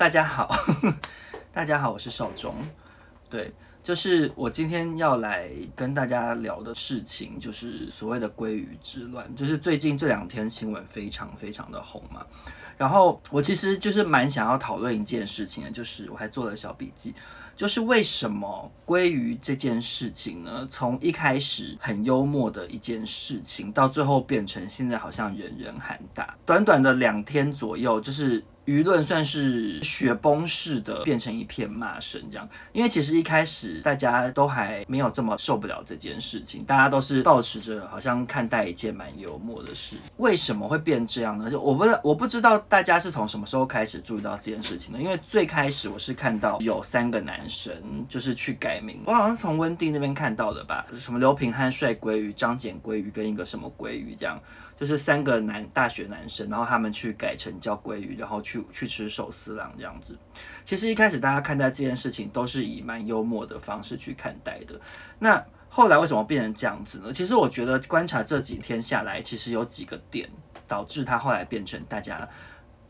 大家好，大家好，我是少中。对，就是我今天要来跟大家聊的事情，就是所谓的鲑鱼之乱，就是最近这两天新闻非常非常的红嘛。然后我其实就是蛮想要讨论一件事情的，就是我还做了小笔记，就是为什么鲑鱼这件事情呢，从一开始很幽默的一件事情，到最后变成现在好像人人喊打，短短的两天左右，就是。舆论算是雪崩式的变成一片骂声，这样，因为其实一开始大家都还没有这么受不了这件事情，大家都是保持着好像看待一件蛮幽默的事。为什么会变这样呢？就我不知道，我不知道大家是从什么时候开始注意到这件事情的。因为最开始我是看到有三个男生就是去改名，我好像是从温蒂那边看到的吧，什么刘平汉帅鲑鱼、张简鲑鱼跟一个什么鲑鱼这样。就是三个男大学男生，然后他们去改成叫鲑鱼，然后去去吃寿司郎这样子。其实一开始大家看待这件事情都是以蛮幽默的方式去看待的。那后来为什么变成这样子呢？其实我觉得观察这几天下来，其实有几个点导致他后来变成大家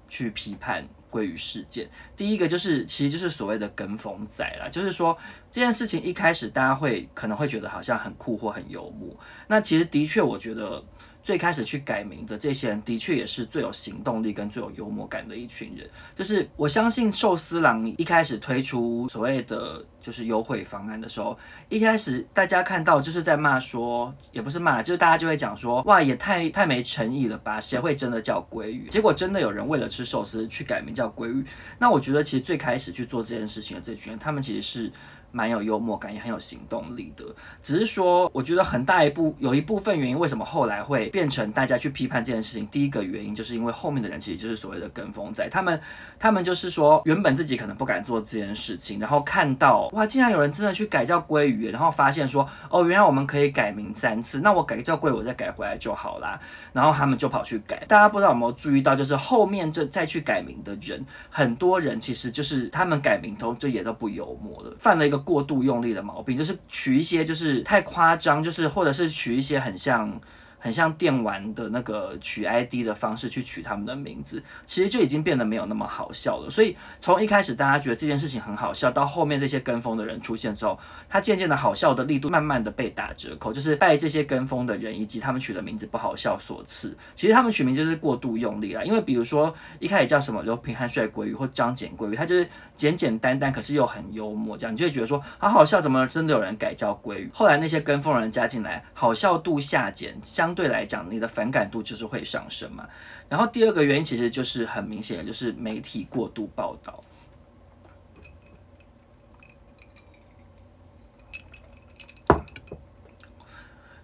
去批判鲑鱼事件。第一个就是其实就是所谓的跟风仔啦，就是说这件事情一开始大家会可能会觉得好像很酷或很幽默。那其实的确我觉得。最开始去改名的这些人，的确也是最有行动力跟最有幽默感的一群人。就是我相信寿司郎一开始推出所谓的就是优惠方案的时候，一开始大家看到就是在骂说，也不是骂，就是大家就会讲说，哇，也太太没诚意了吧？谁会真的叫鲑鱼？结果真的有人为了吃寿司去改名叫鲑鱼。那我觉得其实最开始去做这件事情的这群人，他们其实是。蛮有幽默感，也很有行动力的。只是说，我觉得很大一部有一部分原因，为什么后来会变成大家去批判这件事情？第一个原因就是因为后面的人其实就是所谓的跟风仔，他们他们就是说，原本自己可能不敢做这件事情，然后看到哇，竟然有人真的去改叫鲑鱼，然后发现说，哦，原来我们可以改名三次，那我改叫鲑，我再改回来就好啦。然后他们就跑去改。大家不知道有没有注意到，就是后面这再去改名的人，很多人其实就是他们改名都就也都不幽默了，犯了一个。过度用力的毛病，就是取一些就是太夸张，就是或者是取一些很像。很像电玩的那个取 ID 的方式去取他们的名字，其实就已经变得没有那么好笑了。所以从一开始大家觉得这件事情很好笑，到后面这些跟风的人出现之后，他渐渐的好笑的力度慢慢的被打折扣，就是拜这些跟风的人以及他们取的名字不好笑所赐。其实他们取名就是过度用力了，因为比如说一开始叫什么刘平汉帅鲑鱼或张简鲑鱼，他就是简简单单，可是又很幽默，这样你就会觉得说好好笑，怎么真的有人改叫鲑鱼？后来那些跟风人加进来，好笑度下减，相。相对来讲，你的反感度就是会上升嘛。然后第二个原因其实就是很明显的，就是媒体过度报道。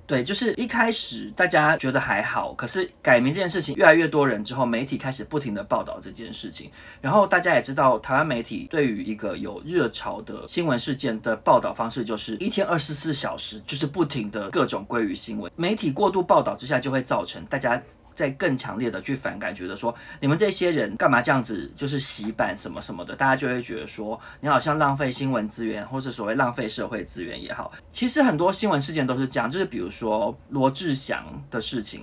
对，就是一开始大家觉得还好，可是改名这件事情越来越多人之后，媒体开始不停的报道这件事情。然后大家也知道，台湾媒体对于一个有热潮的新闻事件的报道方式，就是一天二十四小时就是不停的各种归于新闻。媒体过度报道之下，就会造成大家。在更强烈的去反感，觉得说你们这些人干嘛这样子，就是洗版什么什么的，大家就会觉得说你好像浪费新闻资源，或是所谓浪费社会资源也好。其实很多新闻事件都是这样，就是比如说罗志祥的事情。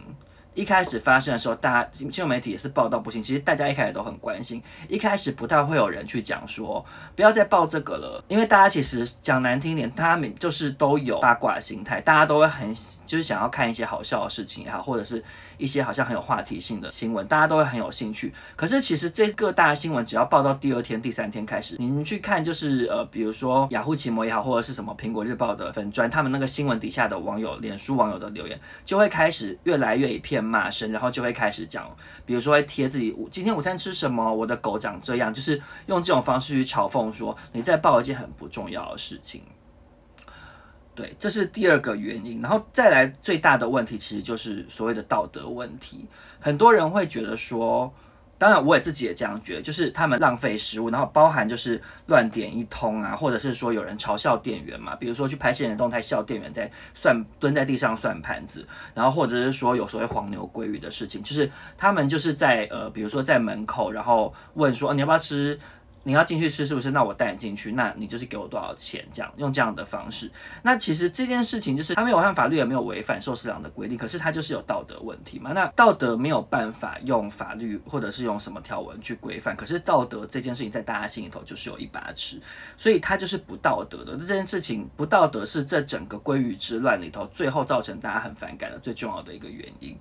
一开始发生的时候，大家新闻媒体也是报道不清。其实大家一开始都很关心，一开始不太会有人去讲说不要再报这个了，因为大家其实讲难听点，他们就是都有八卦心态，大家都会很就是想要看一些好笑的事情也好，或者是一些好像很有话题性的新闻，大家都会很有兴趣。可是其实这各大新闻只要报到第二天、第三天开始，你们去看就是呃，比如说雅虎奇摩也好，或者是什么苹果日报的粉专，他们那个新闻底下的网友、脸书网友的留言，就会开始越来越一片。骂声，然后就会开始讲，比如说会贴自己今天午餐吃什么，我的狗长这样，就是用这种方式去嘲讽说你在报一件很不重要的事情。对，这是第二个原因，然后再来最大的问题，其实就是所谓的道德问题。很多人会觉得说。当然，我也自己也这样觉得，就是他们浪费食物，然后包含就是乱点一通啊，或者是说有人嘲笑店员嘛，比如说去拍现实动态笑店员在算蹲在地上算盘子，然后或者是说有所谓黄牛鲑鱼的事情，就是他们就是在呃，比如说在门口，然后问说，你要不要吃你要进去吃是不是？那我带你进去，那你就是给我多少钱？这样用这样的方式。那其实这件事情就是他没有按法律，也没有违反寿司郎的规定，可是他就是有道德问题嘛。那道德没有办法用法律或者是用什么条文去规范，可是道德这件事情在大家心里头就是有一把尺，所以他就是不道德的。这件事情不道德是这整个鲑鱼之乱里头最后造成大家很反感的最重要的一个原因。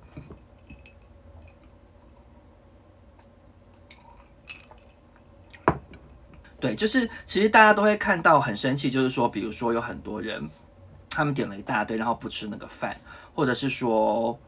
对，就是其实大家都会看到很生气，就是说，比如说有很多人，他们点了一大堆，然后不吃那个饭，或者是说，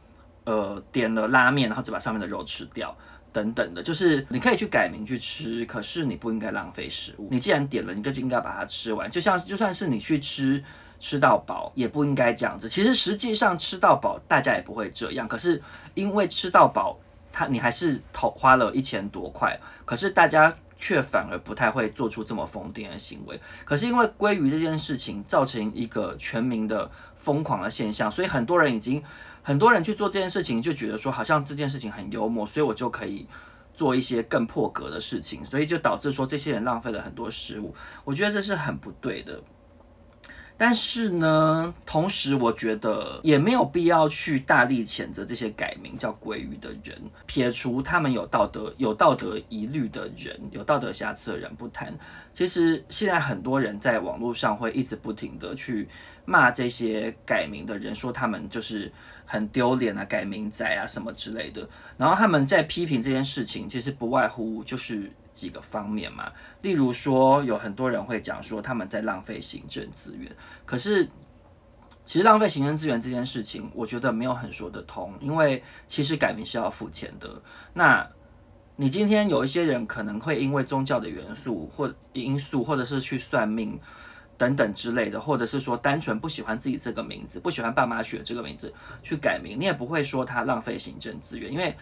呃，点了拉面，然后只把上面的肉吃掉，等等的。就是你可以去改名去吃，可是你不应该浪费食物。你既然点了，你就应该把它吃完。就像就算是你去吃吃到饱，也不应该这样子。其实实际上吃到饱，大家也不会这样。可是因为吃到饱，他你还是投花了一千多块，可是大家。却反而不太会做出这么疯癫的行为。可是因为鲑鱼这件事情造成一个全民的疯狂的现象，所以很多人已经很多人去做这件事情，就觉得说好像这件事情很幽默，所以我就可以做一些更破格的事情，所以就导致说这些人浪费了很多食物。我觉得这是很不对的。但是呢，同时我觉得也没有必要去大力谴责这些改名叫鲑鱼的人，撇除他们有道德有道德疑虑的人，有道德瑕疵的人不谈。其实现在很多人在网络上会一直不停的去骂这些改名的人，说他们就是很丢脸啊，改名仔啊什么之类的。然后他们在批评这件事情，其实不外乎就是。几个方面嘛，例如说，有很多人会讲说他们在浪费行政资源，可是其实浪费行政资源这件事情，我觉得没有很说得通，因为其实改名是要付钱的。那你今天有一些人可能会因为宗教的元素或因素，或者是去算命等等之类的，或者是说单纯不喜欢自己这个名字，不喜欢爸妈取的这个名字去改名，你也不会说他浪费行政资源，因为。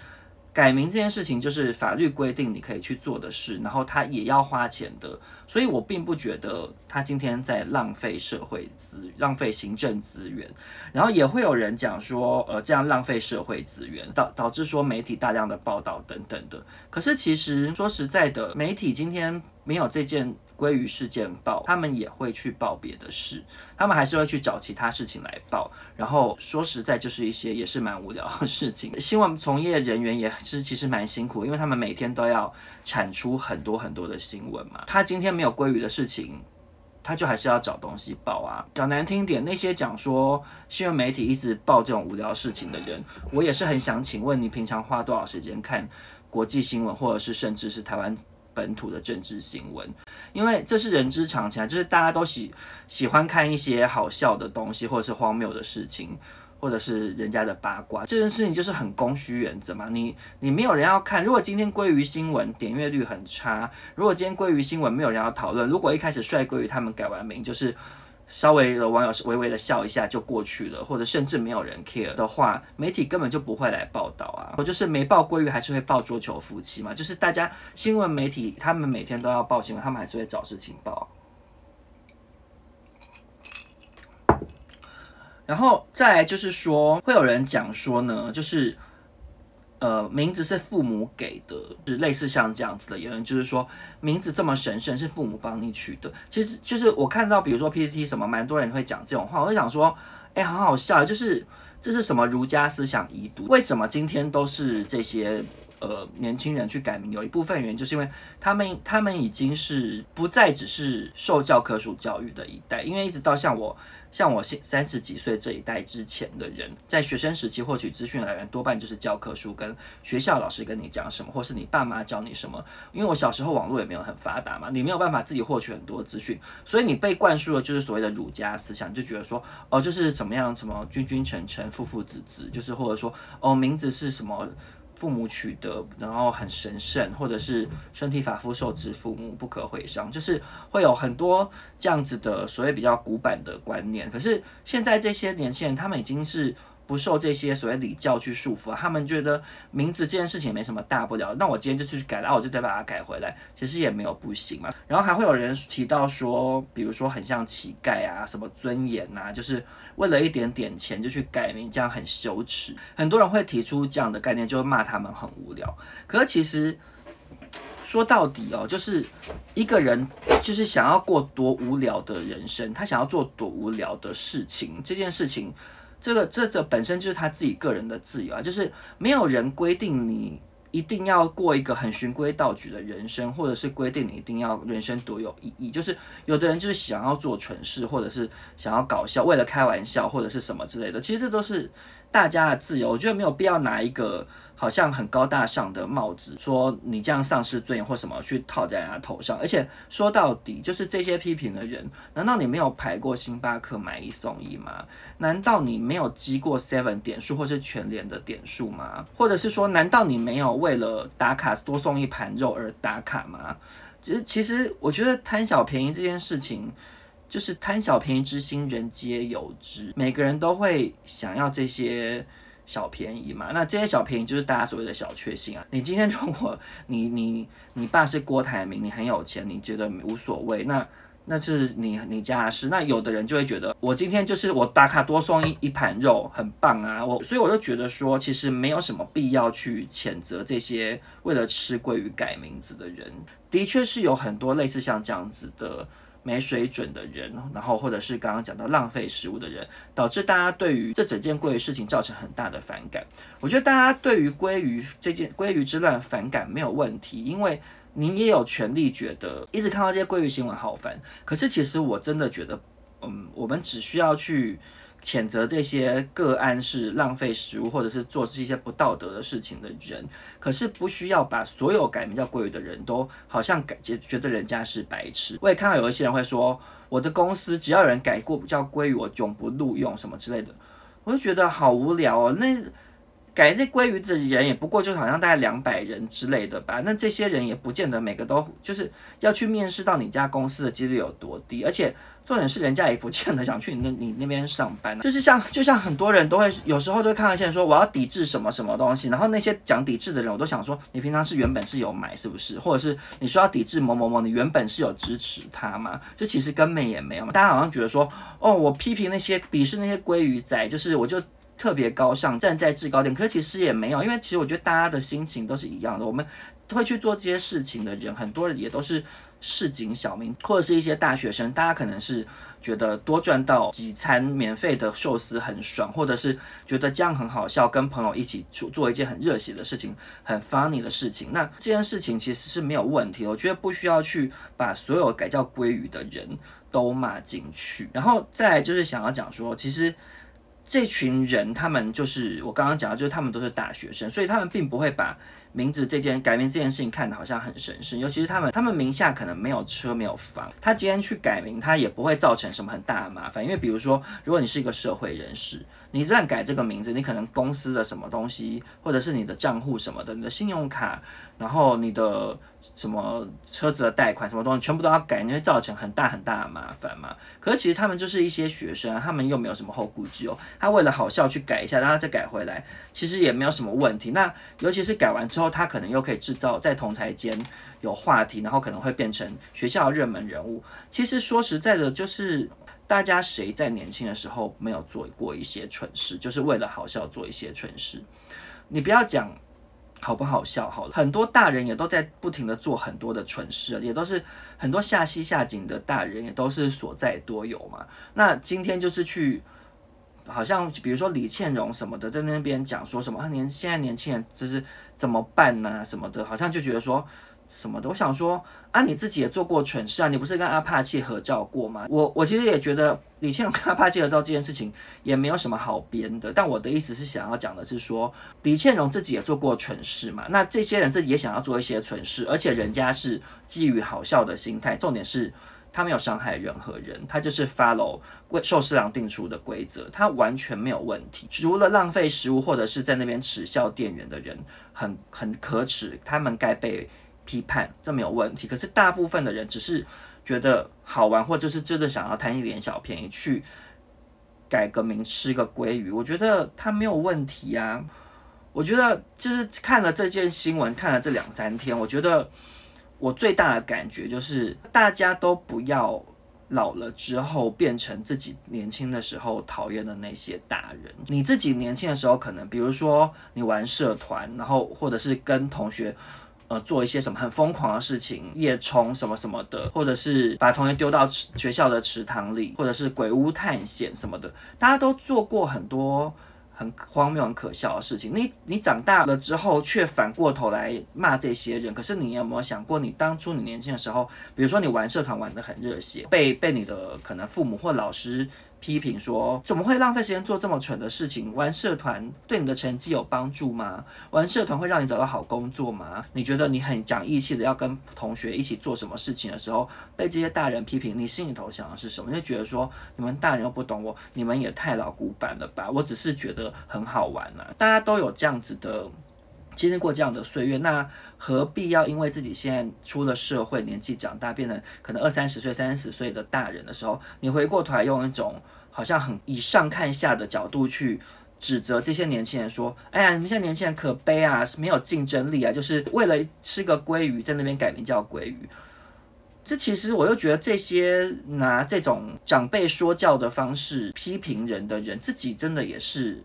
改名这件事情就是法律规定你可以去做的事，然后他也要花钱的，所以我并不觉得他今天在浪费社会资浪费行政资源，然后也会有人讲说，呃，这样浪费社会资源导导致说媒体大量的报道等等的，可是其实说实在的，媒体今天没有这件。鲑鱼事件报，他们也会去报别的事，他们还是会去找其他事情来报。然后说实在，就是一些也是蛮无聊的事情。新闻从业人员也是其实蛮辛苦，因为他们每天都要产出很多很多的新闻嘛。他今天没有鲑鱼的事情，他就还是要找东西报啊。讲难听点，那些讲说新闻媒体一直报这种无聊事情的人，我也是很想请问你，平常花多少时间看国际新闻，或者是甚至是台湾？本土的政治新闻，因为这是人之常情啊，就是大家都喜喜欢看一些好笑的东西，或者是荒谬的事情，或者是人家的八卦。这件事情就是很供需原则嘛，你你没有人要看。如果今天归于新闻点阅率很差，如果今天归于新闻没有人要讨论，如果一开始帅鲑鱼他们改完名就是。稍微的网友微微的笑一下就过去了，或者甚至没有人 care 的话，媒体根本就不会来报道啊。我就是没报鲑鱼，还是会报桌球夫妻嘛。就是大家新闻媒体，他们每天都要报新闻，他们还是会找事情报。然后再来就是说，会有人讲说呢，就是。呃，名字是父母给的，是类似像这样子的言论，就是说名字这么神圣，是父母帮你取的。其实就是我看到，比如说 PPT 什么，蛮多人会讲这种话，我就想说，哎，好好笑，就是这是什么儒家思想遗毒？为什么今天都是这些呃年轻人去改名？有一部分原因就是因为他们他们已经是不再只是受教科书教育的一代，因为一直到像我。像我现三十几岁这一代之前的人，在学生时期获取资讯来源多半就是教科书跟学校老师跟你讲什么，或是你爸妈教你什么。因为我小时候网络也没有很发达嘛，你没有办法自己获取很多资讯，所以你被灌输的就是所谓的儒家思想，就觉得说哦，就是怎么样，什么君君臣臣，父父子子，就是或者说哦，名字是什么。父母取得，然后很神圣，或者是身体发肤受之父母，不可毁伤，就是会有很多这样子的所谓比较古板的观念。可是现在这些年轻人，他们已经是。不受这些所谓礼教去束缚，他们觉得名字这件事情没什么大不了。那我今天就去改了，我就得把它改回来，其实也没有不行嘛。然后还会有人提到说，比如说很像乞丐啊，什么尊严呐，就是为了一点点钱就去改名，这样很羞耻。很多人会提出这样的概念，就会骂他们很无聊。可是其实。说到底哦，就是一个人就是想要过多无聊的人生，他想要做多无聊的事情，这件事情，这个这这本身就是他自己个人的自由啊，就是没有人规定你。一定要过一个很循规蹈矩的人生，或者是规定你一定要人生多有意义。就是有的人就是想要做蠢事，或者是想要搞笑，为了开玩笑或者是什么之类的。其实这都是大家的自由，我觉得没有必要拿一个。好像很高大上的帽子，说你这样丧失尊严或什么去套在人家头上，而且说到底就是这些批评的人，难道你没有排过星巴克买一送一吗？难道你没有积过 Seven 点数或是全联的点数吗？或者是说，难道你没有为了打卡多送一盘肉而打卡吗？其实，其实我觉得贪小便宜这件事情，就是贪小便宜之心人皆有之，每个人都会想要这些。小便宜嘛，那这些小便宜就是大家所谓的小确幸啊。你今天 如果你你你爸是郭台铭，你很有钱，你觉得无所谓，那那是你你家的事。那有的人就会觉得，我今天就是我打卡多送一一盘肉，很棒啊。我所以我就觉得说，其实没有什么必要去谴责这些为了吃鲑鱼改名字的人。的确是有很多类似像这样子的。没水准的人，然后或者是刚刚讲到浪费食物的人，导致大家对于这整件鲑鱼事情造成很大的反感。我觉得大家对于鲑鱼这件鲑鱼之乱反感没有问题，因为您也有权利觉得一直看到这些鲑鱼新闻好烦。可是其实我真的觉得，嗯，我们只需要去。谴责这些个案是浪费食物，或者是做这些不道德的事情的人，可是不需要把所有改名叫鲑鱼的人都好像改觉觉得人家是白痴。我也看到有一些人会说，我的公司只要有人改过叫鲑鱼，我永不录用什么之类的，我就觉得好无聊哦。那改这鲑鱼的人也不过就好像大概两百人之类的吧，那这些人也不见得每个都就是要去面试到你家公司的几率有多低，而且。重点是人家也不见得想去你那你那边上班，就是像就像很多人都会有时候都会看到一些人说我要抵制什么什么东西，然后那些讲抵制的人，我都想说你平常是原本是有买是不是，或者是你说要抵制某某某，你原本是有支持他吗？这其实根本也没有嘛。大家好像觉得说哦，我批评那些鄙视那些鲑鱼仔，就是我就特别高尚，站在制高点，可是其实也没有，因为其实我觉得大家的心情都是一样的，我们。会去做这些事情的人，很多人也都是市井小民，或者是一些大学生。大家可能是觉得多赚到几餐免费的寿司很爽，或者是觉得这样很好笑，跟朋友一起做做一件很热血的事情，很 funny 的事情。那这件事情其实是没有问题，我觉得不需要去把所有改叫鲑鱼的人都骂进去。然后再就是想要讲说，其实这群人他们就是我刚刚讲的，就是他们都是大学生，所以他们并不会把。名字这件改名这件事情看的好像很神圣，尤其是他们，他们名下可能没有车没有房，他今天去改名，他也不会造成什么很大的麻烦，因为比如说，如果你是一个社会人士，你乱改这个名字，你可能公司的什么东西，或者是你的账户什么的，你的信用卡。然后你的什么车子的贷款什么东西全部都要改，你会造成很大很大的麻烦嘛？可是其实他们就是一些学生，他们又没有什么后顾之忧，他为了好笑去改一下，让他再改回来，其实也没有什么问题。那尤其是改完之后，他可能又可以制造在同台间有话题，然后可能会变成学校热门人物。其实说实在的，就是大家谁在年轻的时候没有做过一些蠢事，就是为了好笑做一些蠢事？你不要讲。好不好笑？好了，很多大人也都在不停的做很多的蠢事，也都是很多下西下井的大人也都是所在多有嘛。那今天就是去，好像比如说李倩蓉什么的，在那边讲说什么啊，年现在年轻人就是怎么办呢？什么的，好像就觉得说。什么的？我想说啊，你自己也做过蠢事啊，你不是跟阿帕契合照过吗？我我其实也觉得李倩蓉跟阿帕契合照这件事情也没有什么好编的。但我的意思是想要讲的是说，李倩蓉自己也做过蠢事嘛。那这些人自己也想要做一些蠢事，而且人家是基于好笑的心态。重点是他没有伤害任何人，他就是 follow 寿司郎定出的规则，他完全没有问题。除了浪费食物或者是在那边耻笑店员的人很很可耻，他们该被。批判这没有问题，可是大部分的人只是觉得好玩，或者是真的想要贪一点小便宜，去改个名吃个鲑鱼，我觉得他没有问题啊。我觉得就是看了这件新闻，看了这两三天，我觉得我最大的感觉就是，大家都不要老了之后变成自己年轻的时候讨厌的那些大人。你自己年轻的时候，可能比如说你玩社团，然后或者是跟同学。呃做一些什么很疯狂的事情，夜冲什么什么的，或者是把同学丢到学校的池塘里，或者是鬼屋探险什么的，大家都做过很多。很荒谬、很可笑的事情。你你长大了之后，却反过头来骂这些人。可是你有没有想过，你当初你年轻的时候，比如说你玩社团玩得很热血，被被你的可能父母或老师。批评说，怎么会浪费时间做这么蠢的事情？玩社团对你的成绩有帮助吗？玩社团会让你找到好工作吗？你觉得你很讲义气的要跟同学一起做什么事情的时候，被这些大人批评，你心里头想的是什么？你就觉得说，你们大人又不懂我，你们也太老古板了吧？我只是觉得很好玩啊，大家都有这样子的。经历过这样的岁月，那何必要因为自己现在出了社会，年纪长大，变成可能二三十岁、三十岁的大人的时候，你回过头来用一种好像很以上看下的角度去指责这些年轻人，说：“哎呀，你们现在年轻人可悲啊，没有竞争力啊，就是为了吃个鲑鱼，在那边改名叫鲑鱼。”这其实我又觉得，这些拿这种长辈说教的方式批评人的人，自己真的也是。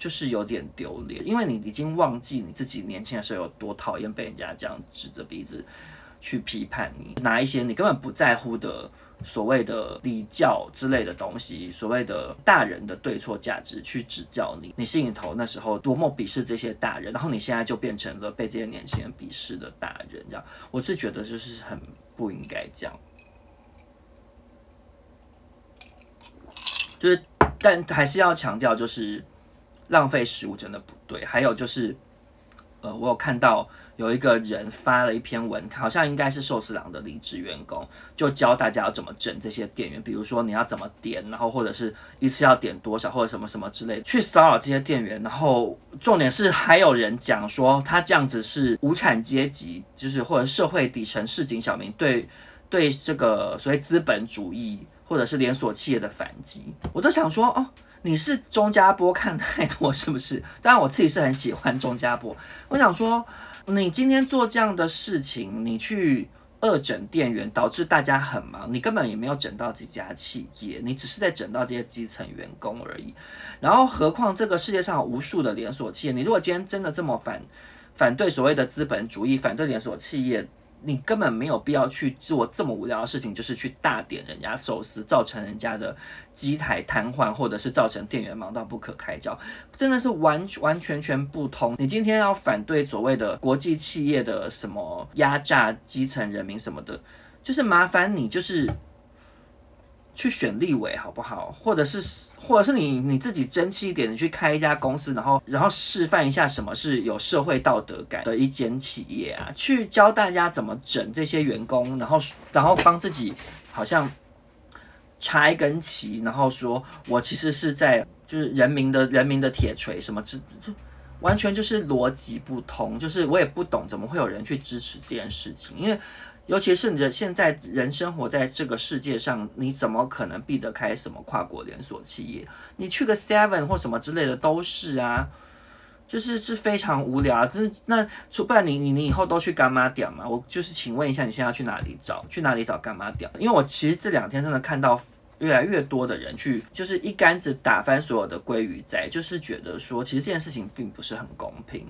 就是有点丢脸，因为你已经忘记你自己年轻的时候有多讨厌被人家这样指着鼻子去批判你，拿一些你根本不在乎的所谓的礼教之类的东西，所谓的大人的对错价值去指教你，你心里头那时候多么鄙视这些大人，然后你现在就变成了被这些年轻人鄙视的大人，这样我是觉得就是很不应该这样，就是但还是要强调就是。浪费食物真的不对。还有就是，呃，我有看到有一个人发了一篇文，好像应该是寿司郎的离职员工，就教大家要怎么整这些店员，比如说你要怎么点，然后或者是一次要点多少，或者什么什么之类，去骚扰这些店员。然后重点是还有人讲说他这样子是无产阶级，就是或者社会底层市井小民对对这个所谓资本主义或者是连锁企业的反击。我都想说哦。你是钟家波看太多 是不是？当然我自己是很喜欢钟家波。我想说，你今天做这样的事情，你去恶整店员，导致大家很忙，你根本也没有整到几家企业，你只是在整到这些基层员工而已。然后，何况这个世界上无数的连锁企业，你如果今天真的这么反反对所谓的资本主义，反对连锁企业。你根本没有必要去做这么无聊的事情，就是去大点人家寿司，造成人家的机台瘫痪，或者是造成店员忙到不可开交，真的是完完全全不通。你今天要反对所谓的国际企业的什么压榨基层人民什么的，就是麻烦你就是。去选立委好不好？或者是，或者是你你自己争气一点，你去开一家公司，然后然后示范一下什么是有社会道德感的一间企业啊，去教大家怎么整这些员工，然后然后帮自己好像插一根旗，然后说我其实是在就是人民的人民的铁锤什么之，这完全就是逻辑不通，就是我也不懂怎么会有人去支持这件事情，因为。尤其是你的现在人生活在这个世界上，你怎么可能避得开什么跨国连锁企业？你去个 Seven 或什么之类的都是啊，就是是非常无聊。就是那，不然你你你以后都去柑仔店嘛？我就是请问一下，你现在要去哪里找？去哪里找柑仔店？因为我其实这两天真的看到越来越多的人去，就是一竿子打翻所有的鲑鱼仔，就是觉得说，其实这件事情并不是很公平。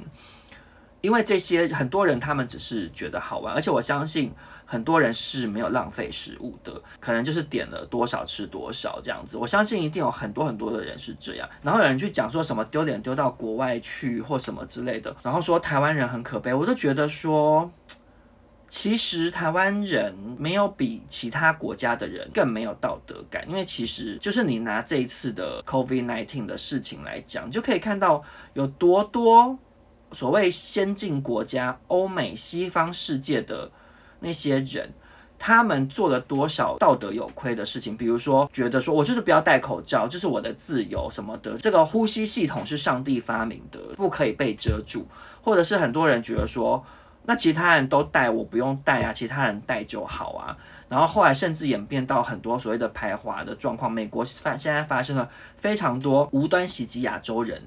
因为这些很多人他们只是觉得好玩，而且我相信很多人是没有浪费食物的，可能就是点了多少吃多少这样子。我相信一定有很多很多的人是这样。然后有人去讲说什么丢脸丢到国外去或什么之类的，然后说台湾人很可悲，我就觉得说，其实台湾人没有比其他国家的人更没有道德感，因为其实就是你拿这一次的 COVID-19 的事情来讲，就可以看到有多多。所谓先进国家、欧美西方世界的那些人，他们做了多少道德有亏的事情？比如说，觉得说我就是不要戴口罩，这是我的自由什么的。这个呼吸系统是上帝发明的，不可以被遮住。或者是很多人觉得说，那其他人都戴，我不用戴啊，其他人戴就好啊。然后后来甚至演变到很多所谓的排华的状况。美国发现在发生了非常多无端袭击亚洲人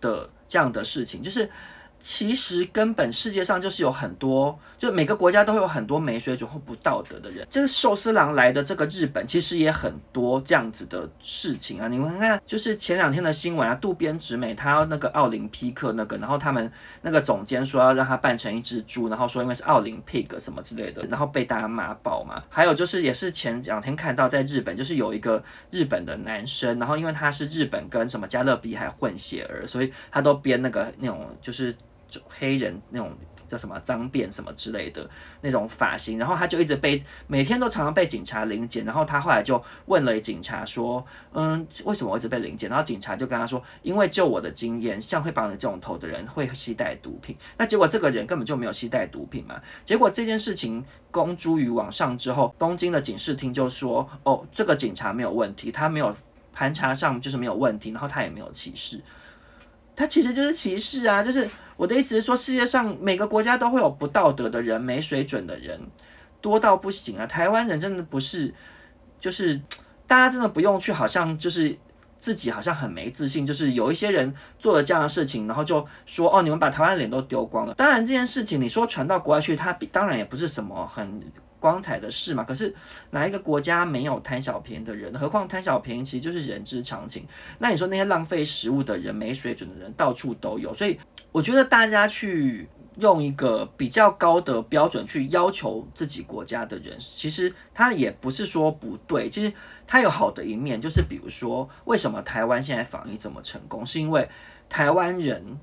的这样的事情，就是。其实根本世界上就是有很多，就每个国家都会有很多没水准或不道德的人。这个寿司郎来的这个日本，其实也很多这样子的事情啊。你们看，就是前两天的新闻啊，渡边直美他要那个奥林匹克那个，然后他们那个总监说要让他扮成一只猪，然后说因为是奥林匹克什么之类的，然后被大家骂爆嘛。还有就是也是前两天看到在日本，就是有一个日本的男生，然后因为他是日本跟什么加勒比海混血儿，所以他都编那个那种就是。黑人那种叫什么脏辫什么之类的那种发型，然后他就一直被每天都常常被警察临检，然后他后来就问了警察说：“嗯，为什么我一直被临检？”然后警察就跟他说：“因为就我的经验，像会绑你这种头的人会携带毒品。”那结果这个人根本就没有携带毒品嘛。结果这件事情公诸于网上之后，东京的警视厅就说：“哦，这个警察没有问题，他没有盘查上就是没有问题，然后他也没有歧视。”他其实就是歧视啊！就是我的意思是说，世界上每个国家都会有不道德的人、没水准的人，多到不行啊！台湾人真的不是，就是大家真的不用去，好像就是自己好像很没自信，就是有一些人做了这样的事情，然后就说哦，你们把台湾脸都丢光了。当然这件事情你说传到国外去，他当然也不是什么很。光彩的事嘛，可是哪一个国家没有贪小便宜的人？何况贪小便宜其实就是人之常情。那你说那些浪费食物的人、没水准的人到处都有，所以我觉得大家去用一个比较高的标准去要求自己国家的人，其实他也不是说不对，其实他有好的一面，就是比如说为什么台湾现在防疫这么成功，是因为台湾人。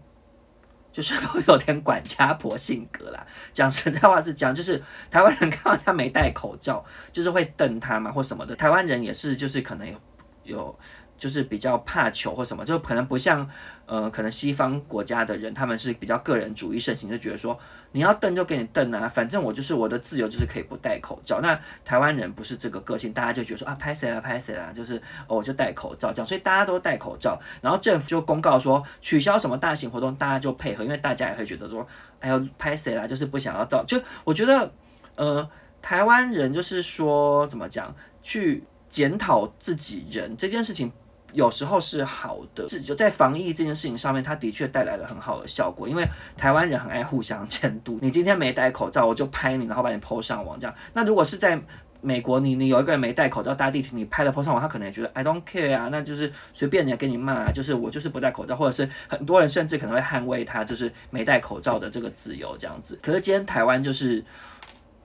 就是都有点管家婆性格啦，讲实在话是讲，就是台湾人看到他没戴口罩，就是会瞪他嘛或什么的。台湾人也是，就是可能有有。就是比较怕糗或什么，就可能不像，呃，可能西方国家的人，他们是比较个人主义盛行，就觉得说你要瞪就给你瞪啊，反正我就是我的自由就是可以不戴口罩。那台湾人不是这个个性，大家就觉得说啊，拍谁啊拍谁啊，就是哦我就戴口罩这样，所以大家都戴口罩，然后政府就公告说取消什么大型活动，大家就配合，因为大家也会觉得说，哎呦拍谁啦，就是不想要照。就我觉得，呃，台湾人就是说怎么讲，去检讨自己人这件事情。有时候是好的，是就在防疫这件事情上面，它的确带来了很好的效果。因为台湾人很爱互相监督，你今天没戴口罩，我就拍你，然后把你 PO 上网这样。那如果是在美国，你你有一个人没戴口罩搭地铁，你拍了 PO 上网，他可能也觉得 I don't care 啊，那就是随便你给你骂，就是我就是不戴口罩，或者是很多人甚至可能会捍卫他就是没戴口罩的这个自由这样子。可是今天台湾就是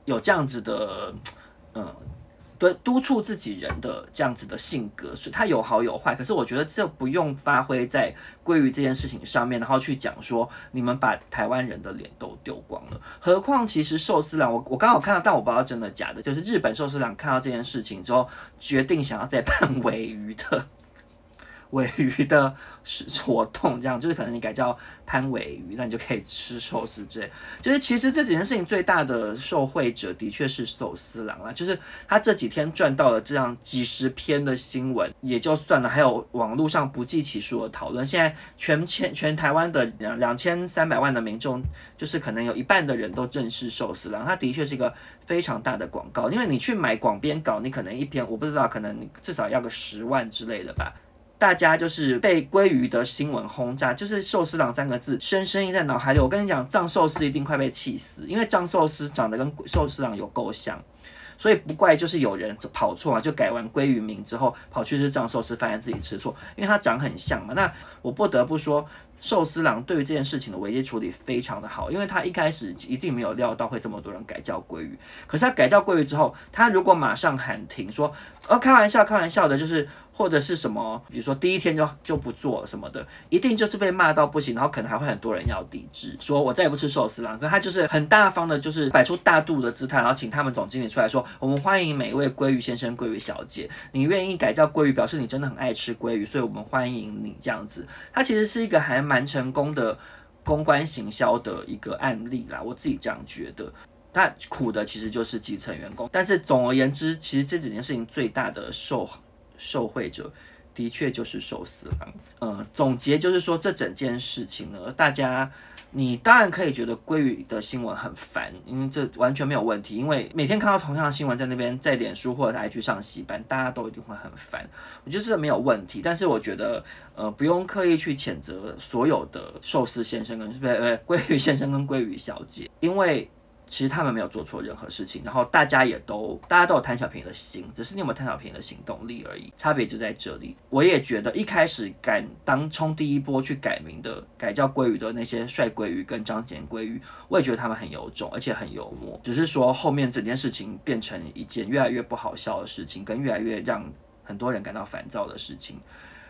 有这样子的，嗯。对，督促自己人的这样子的性格，所以他有好有坏。可是我觉得这不用发挥在鲑鱼这件事情上面，然后去讲说你们把台湾人的脸都丢光了。何况其实寿司郎，我我刚好看到，但我不知道真的假的，就是日本寿司郎看到这件事情之后，决定想要再办 尾鱼的。尾鱼的活动，这样就是可能你改叫潘尾鱼，那你就可以吃寿司之类。就是其实这几件事情最大的受惠者的确是寿司郎啦，就是他这几天赚到了这样几十篇的新闻也就算了，还有网络上不计其数的讨论。现在全全全台湾的两两千三百万的民众，就是可能有一半的人都认识寿司郎，他的确是一个非常大的广告。因为你去买广编稿，你可能一篇我不知道，可能至少要个十万之类的吧。大家就是被鲑鱼的新闻轰炸，就是寿司郎三个字深深印在脑海里。我跟你讲，藏寿司一定快被气死，因为藏寿司长得跟寿司郎有够像，所以不怪就是有人跑错嘛，就改完鲑鱼名之后跑去吃藏寿司，发现自己吃错，因为它长很像嘛。那我不得不说。寿司郎对于这件事情的危机处理非常的好，因为他一开始一定没有料到会这么多人改叫鲑鱼。可是他改叫鲑鱼之后，他如果马上喊停说，哦，开玩笑，开玩笑的，就是或者是什么，比如说第一天就就不做什么的，一定就是被骂到不行，然后可能还会很多人要抵制，说我再也不吃寿司了。可他就是很大方的，就是摆出大度的姿态，然后请他们总经理出来说，我们欢迎每一位鲑鱼先生、鲑鱼小姐，你愿意改叫鲑鱼，表示你真的很爱吃鲑鱼，所以我们欢迎你这样子。他其实是一个还。蛮成功的公关行销的一个案例啦，我自己这样觉得。他苦的其实就是基层员工，但是总而言之，其实这几件事情最大的受受惠者的确就是寿司郎。呃，总结就是说，这整件事情呢，大家你当然可以觉得鲑鱼的新闻很烦，因为这完全没有问题。因为每天看到同样的新闻在那边在脸书或者 IG 上洗版，大家都一定会很烦。我觉得这没有问题，但是我觉得呃不用刻意去谴责所有的寿司先生跟不不鲑鱼先生跟鲑鱼小姐，因为。其实他们没有做错任何事情，然后大家也都大家都有贪小便宜的心，只是你有没有贪小便宜的行动力而已，差别就在这里。我也觉得一开始敢当冲第一波去改名的，改叫鲑鱼的那些帅鲑鱼跟张简鲑鱼，我也觉得他们很有种，而且很幽默。只是说后面整件事情变成一件越来越不好笑的事情，跟越来越让很多人感到烦躁的事情。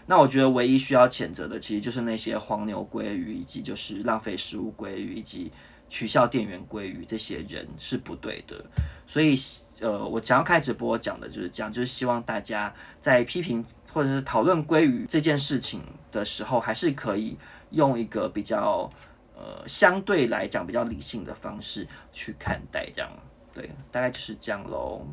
那我觉得唯一需要谴责的，其实就是那些黄牛鲑鱼，以及就是浪费食物鲑鱼，以及。取笑店员鲑鱼这些人是不对的，所以呃，我想要开直播讲的就是这样，就是希望大家在批评或者是讨论鲑鱼这件事情的时候，还是可以用一个比较呃相对来讲比较理性的方式去看待，这样对，大概就是这样喽。